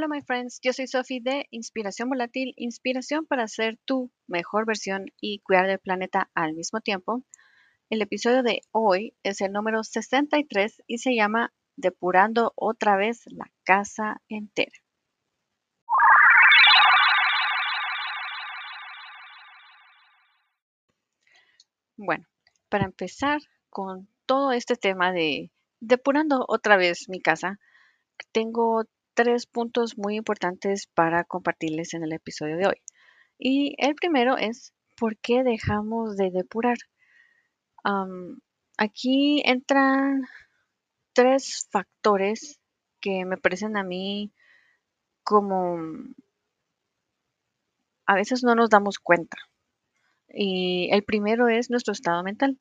Hola, my friends. Yo soy Sophie de Inspiración Volátil, inspiración para ser tu mejor versión y cuidar del planeta al mismo tiempo. El episodio de hoy es el número 63 y se llama Depurando otra vez la casa entera. Bueno, para empezar con todo este tema de depurando otra vez mi casa, tengo tres puntos muy importantes para compartirles en el episodio de hoy. Y el primero es, ¿por qué dejamos de depurar? aquí entran tres factores que me parecen a mí como a veces no nos damos cuenta. Y el primero es nuestro estado mental,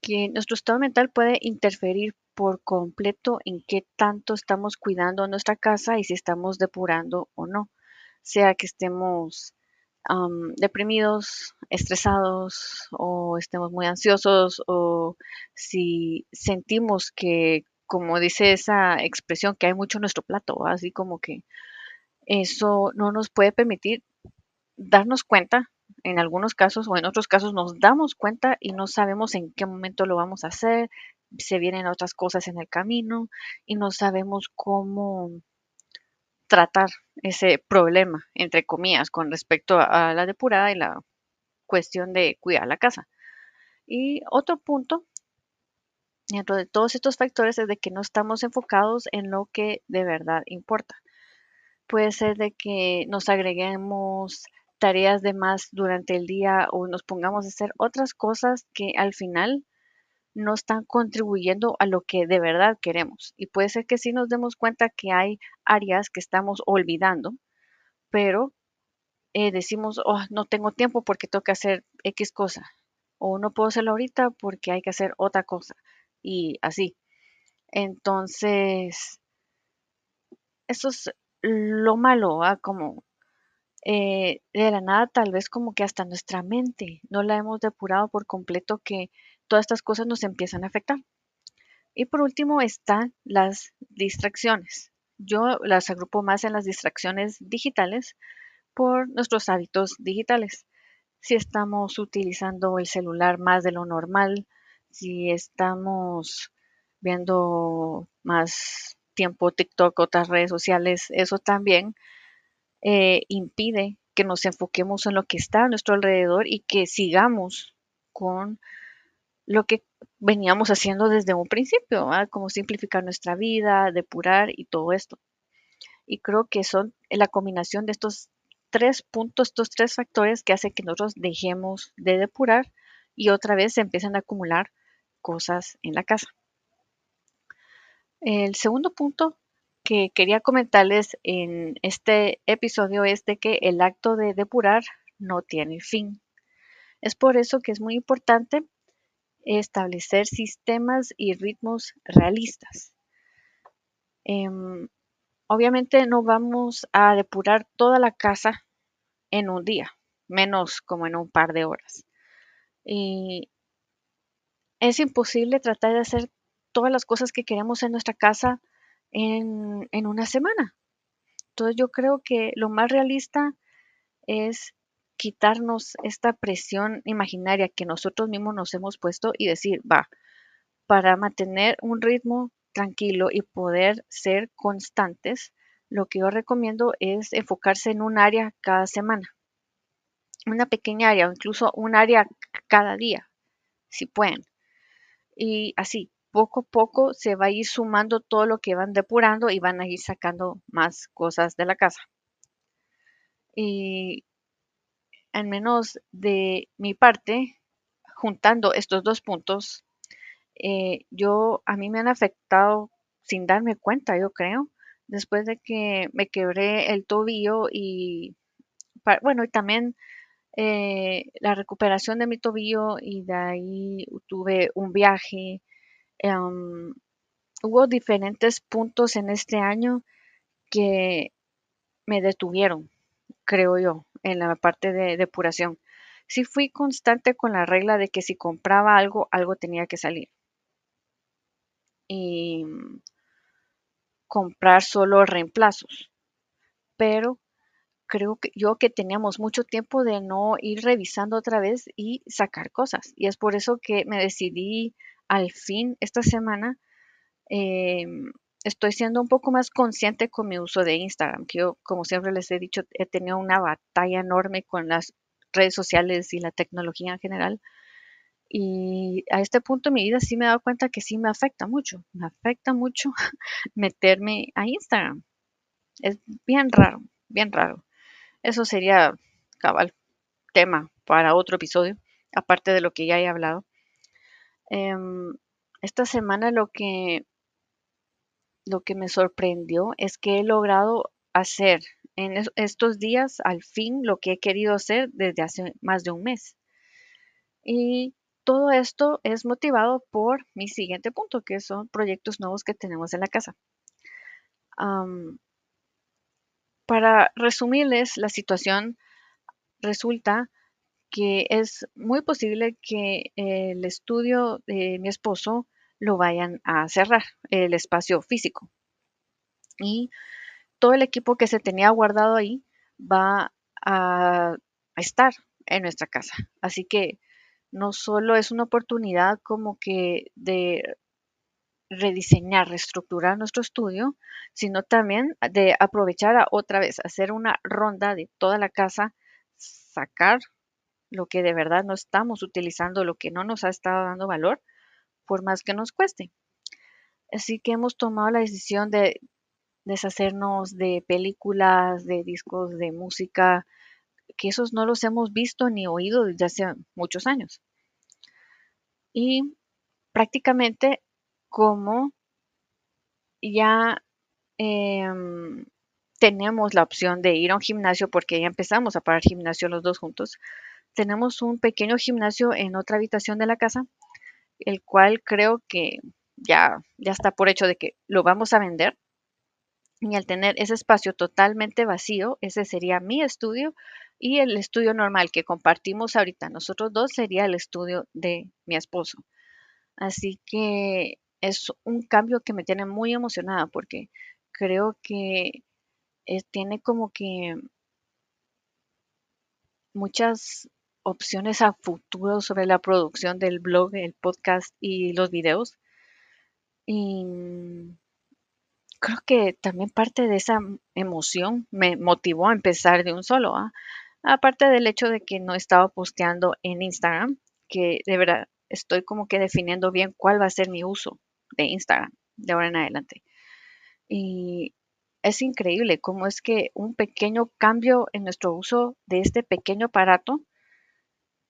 que nuestro estado mental puede interferir por completo en qué tanto estamos cuidando nuestra casa y si estamos depurando o no. Sea que estemos deprimidos, estresados o estemos muy ansiosos o si sentimos que, como dice esa expresión, que hay mucho en nuestro plato, así como que eso no nos puede permitir darnos cuenta en algunos casos o en otros casos nos damos cuenta y no sabemos en qué momento lo vamos a hacer, se vienen otras cosas en el camino y no sabemos cómo tratar ese problema, entre comillas, con respecto a la depurada y la cuestión de cuidar la casa. Y otro punto dentro de todos estos factores es de que no estamos enfocados en lo que de verdad importa. Puede ser de que nos agreguemos tareas de más durante el día o nos pongamos a hacer otras cosas que al final no están contribuyendo a lo que de verdad queremos. Y puede ser que sí nos demos cuenta que hay áreas que estamos olvidando, pero eh, decimos, oh, no tengo tiempo porque tengo que hacer X cosa. O no puedo hacerlo ahorita porque hay que hacer otra cosa. Y así. Entonces, eso es lo malo, como eh, de la nada tal vez como que hasta nuestra mente no la hemos depurado por completo que todas estas cosas nos empiezan a afectar. Y por último están las distracciones. Yo las agrupo más en las distracciones digitales por nuestros hábitos digitales. Si estamos utilizando el celular más de lo normal, si estamos viendo más tiempo TikTok, otras redes sociales, eso también eh, impide que nos enfoquemos en lo que está a nuestro alrededor y que sigamos con lo que veníamos haciendo desde un principio, como simplificar nuestra vida, depurar y todo esto. Y creo que son la combinación de estos tres puntos, estos tres factores que hacen que nosotros dejemos de depurar y otra vez se empiezan a acumular cosas en la casa. El segundo punto que quería comentarles en este episodio es de que el acto de depurar no tiene fin. Es por eso que es muy importante establecer sistemas y ritmos realistas. Em, obviamente no vamos a depurar toda la casa en un día, menos como en un par de horas. Y es imposible tratar de hacer todas las cosas que queremos en nuestra casa en, una semana. Entonces yo creo que lo más realista es quitarnos esta presión imaginaria que nosotros mismos nos hemos puesto y decir, va, para mantener un ritmo tranquilo y poder ser constantes, lo que yo recomiendo es enfocarse en un área cada semana, una pequeña área o incluso un área cada día, si pueden. Y así, poco a poco se va a ir sumando todo lo que van depurando y van a ir sacando más cosas de la casa. Y al menos de mi parte, juntando estos dos puntos, eh, yo a mí me han afectado sin darme cuenta, yo creo, después de que me quebré el tobillo y bueno, y también eh, la recuperación de mi tobillo y de ahí tuve un viaje Em, hubo diferentes puntos en este año que me detuvieron, creo yo, en la parte de depuración. Sí fui constante con la regla de que si compraba algo, algo tenía que salir. Y comprar solo reemplazos. pero creo que yo que teníamos mucho tiempo de no ir revisando otra vez y sacar cosas. Y es por eso que me decidí al fin esta semana. em, estoy siendo un poco más consciente con mi uso de Instagram, yo, como siempre les he dicho, he tenido una batalla enorme con las redes sociales y la tecnología en general. Y a este punto de mi vida sí me he dado cuenta que sí me afecta mucho, me afecta mucho meterme a Instagram. Es bien raro, bien raro. Eso sería cabal tema para otro episodio, aparte de lo que ya he hablado. Em, esta semana lo que, lo que me sorprendió es que he logrado hacer en es- estos días al fin lo que he querido hacer desde hace más de un mes. Y todo esto es motivado por mi siguiente punto, que son proyectos nuevos que tenemos en la casa. Para resumirles la situación, resulta que es muy posible que el estudio de mi esposo lo vayan a cerrar, el espacio físico. Y todo el equipo que se tenía guardado ahí va a estar en nuestra casa. Así que no solo es una oportunidad como que de rediseñar, reestructurar nuestro estudio, sino también de aprovechar otra vez, hacer una ronda de toda la casa, sacar lo que de verdad no estamos utilizando, lo que no nos ha estado dando valor, por más que nos cueste. Así que hemos tomado la decisión de deshacernos de películas, de discos de música, que esos no los hemos visto ni oído desde hace muchos años. Y prácticamente como ya em, tenemos la opción de ir a un gimnasio porque ya empezamos a pagar gimnasio los dos juntos, tenemos un pequeño gimnasio en otra habitación de la casa, el cual creo que ya, ya está por hecho de que lo vamos a vender. Y al tener ese espacio totalmente vacío, ese sería mi estudio y el estudio normal que compartimos ahorita nosotros dos sería el estudio de mi esposo. Así que es un cambio que me tiene muy emocionada porque creo que eh, tiene como que muchas opciones a futuro sobre la producción del blog, el podcast y los videos. Y creo que también parte de esa emoción me motivó a empezar de un solo, ¿ah? Aparte del hecho de que no estaba posteando en Instagram, que de verdad estoy como que definiendo bien cuál va a ser mi uso de Instagram de ahora en adelante. Y es increíble cómo es que un pequeño cambio en nuestro uso de este pequeño aparato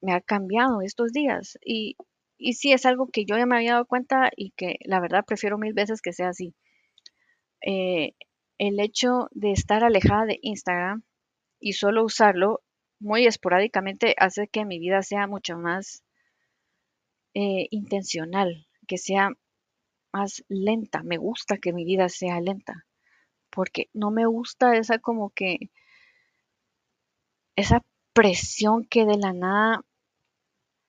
me ha cambiado estos días. Y, y sí, es algo que yo ya me había dado cuenta y que la verdad prefiero mil veces que sea así. Eh, el hecho de estar alejada de Instagram y solo usarlo muy esporádicamente hace que mi vida sea mucho más eh, intencional, que sea más lenta. Me gusta que mi vida sea lenta, porque no me gusta esa como que, esa presión que de la nada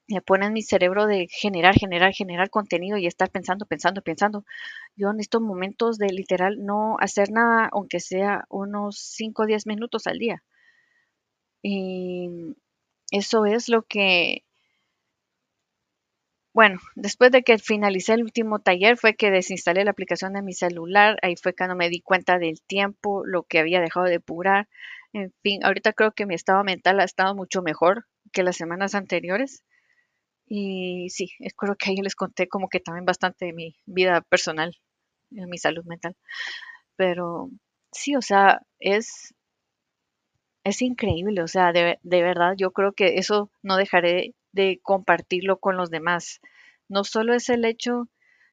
me pone en mi cerebro de generar, generar, generar contenido y estar pensando, pensando, pensando. Yo en estos momentos de literal no hacer nada, aunque sea unos 5 o 10 minutos al día. Y eso es lo que, bueno, después de que finalicé el último taller fue que desinstalé la aplicación de mi celular, ahí fue cuando me di cuenta del tiempo, lo que había dejado de depurar. En fin, ahorita creo que mi estado mental ha estado mucho mejor que las semanas anteriores. Y sí, creo que ahí les conté como que también bastante de mi vida personal, de mi salud mental. Pero sí, o sea, es, es increíble, o sea, de, de verdad yo creo que eso no dejaré de compartirlo con los demás. No solo es el hecho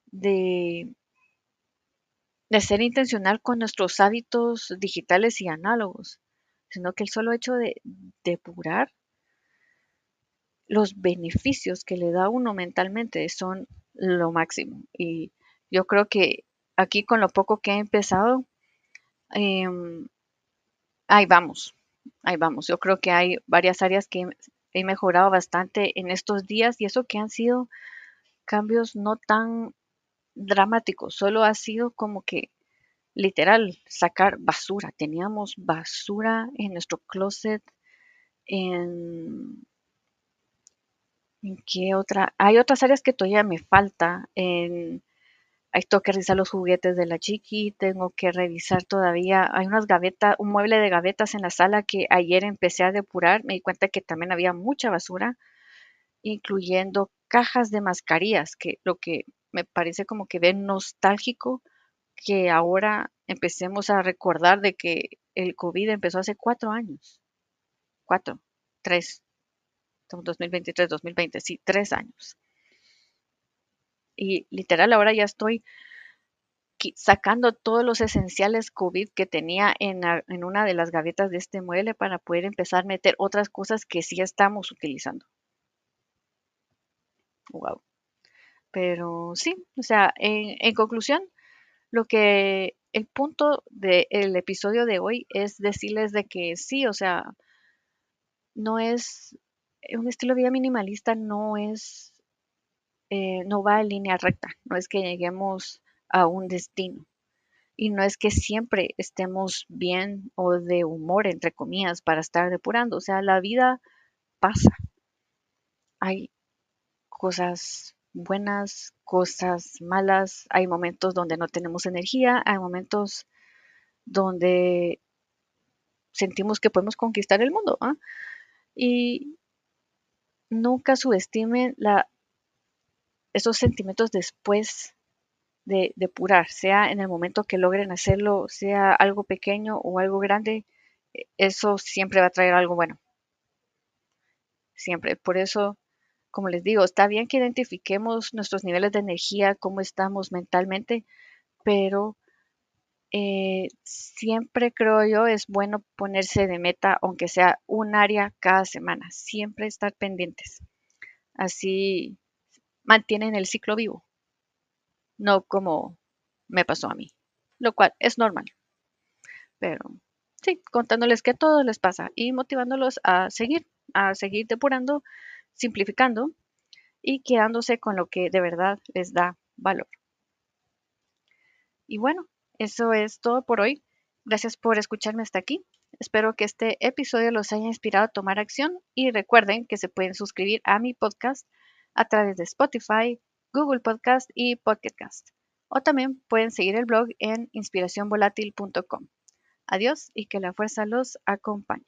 de, de ser intencional con nuestros hábitos digitales y análogos, sino que el solo hecho de depurar los beneficios que le da uno mentalmente son lo máximo. Y yo creo que aquí con lo poco que he empezado, em, ahí vamos, ahí vamos. Yo creo que hay varias áreas que he mejorado bastante en estos días y eso que han sido cambios no tan dramáticos, solo ha sido como que literal sacar basura. Teníamos basura en nuestro closet, en, ¿en qué otra? Hay otras áreas que todavía me falta. En, que revisar los juguetes de la chiqui, tengo que revisar todavía, hay unas gavetas, un mueble de gavetas en la sala que ayer empecé a depurar, me di cuenta que también había mucha basura, incluyendo cajas de mascarillas, que lo que me parece como que ven nostálgico que ahora empecemos a recordar de que el COVID empezó hace cuatro años. Cuatro, tres. Estamos 2023, 2020, sí, tres años. Y literal, ahora ya estoy sacando todos los esenciales COVID que tenía en, una de las gavetas de este mueble para poder empezar a meter otras cosas que sí estamos utilizando. Wow. Pero sí, o sea, en, conclusión, lo que el punto del episodio de hoy es decirles de que sí, o sea, no es un estilo de vida minimalista, no es, eh, no va en línea recta, no es que lleguemos a un destino. Y no es que siempre estemos bien o de humor, entre comillas, para estar depurando. O sea, la vida pasa. Hay cosas buenas, cosas malas, hay momentos donde no tenemos energía, hay momentos donde sentimos que podemos conquistar el mundo. ¿ah? Y nunca subestimen la, esos sentimientos después de depurar, sea en el momento que logren hacerlo, sea algo pequeño o algo grande, eso siempre va a traer algo bueno. Siempre. Por eso como les digo, está bien que identifiquemos nuestros niveles de energía, cómo estamos mentalmente, pero eh, siempre creo yo es bueno ponerse de meta, aunque sea un área cada semana, siempre estar pendientes. Así mantienen el ciclo vivo, no como me pasó a mí, lo cual es normal. Pero sí, contándoles que a todos les pasa y motivándolos a seguir, a seguir depurando simplificando y quedándose con lo que de verdad les da valor. Y bueno, eso es todo por hoy. Gracias por escucharme hasta aquí. Espero que este episodio los haya inspirado a tomar acción y recuerden que se pueden suscribir a mi podcast a través de Spotify, Google Podcast y Podcast. O también pueden seguir el blog en inspiracionvolatil.com. Adiós y que la fuerza los acompañe.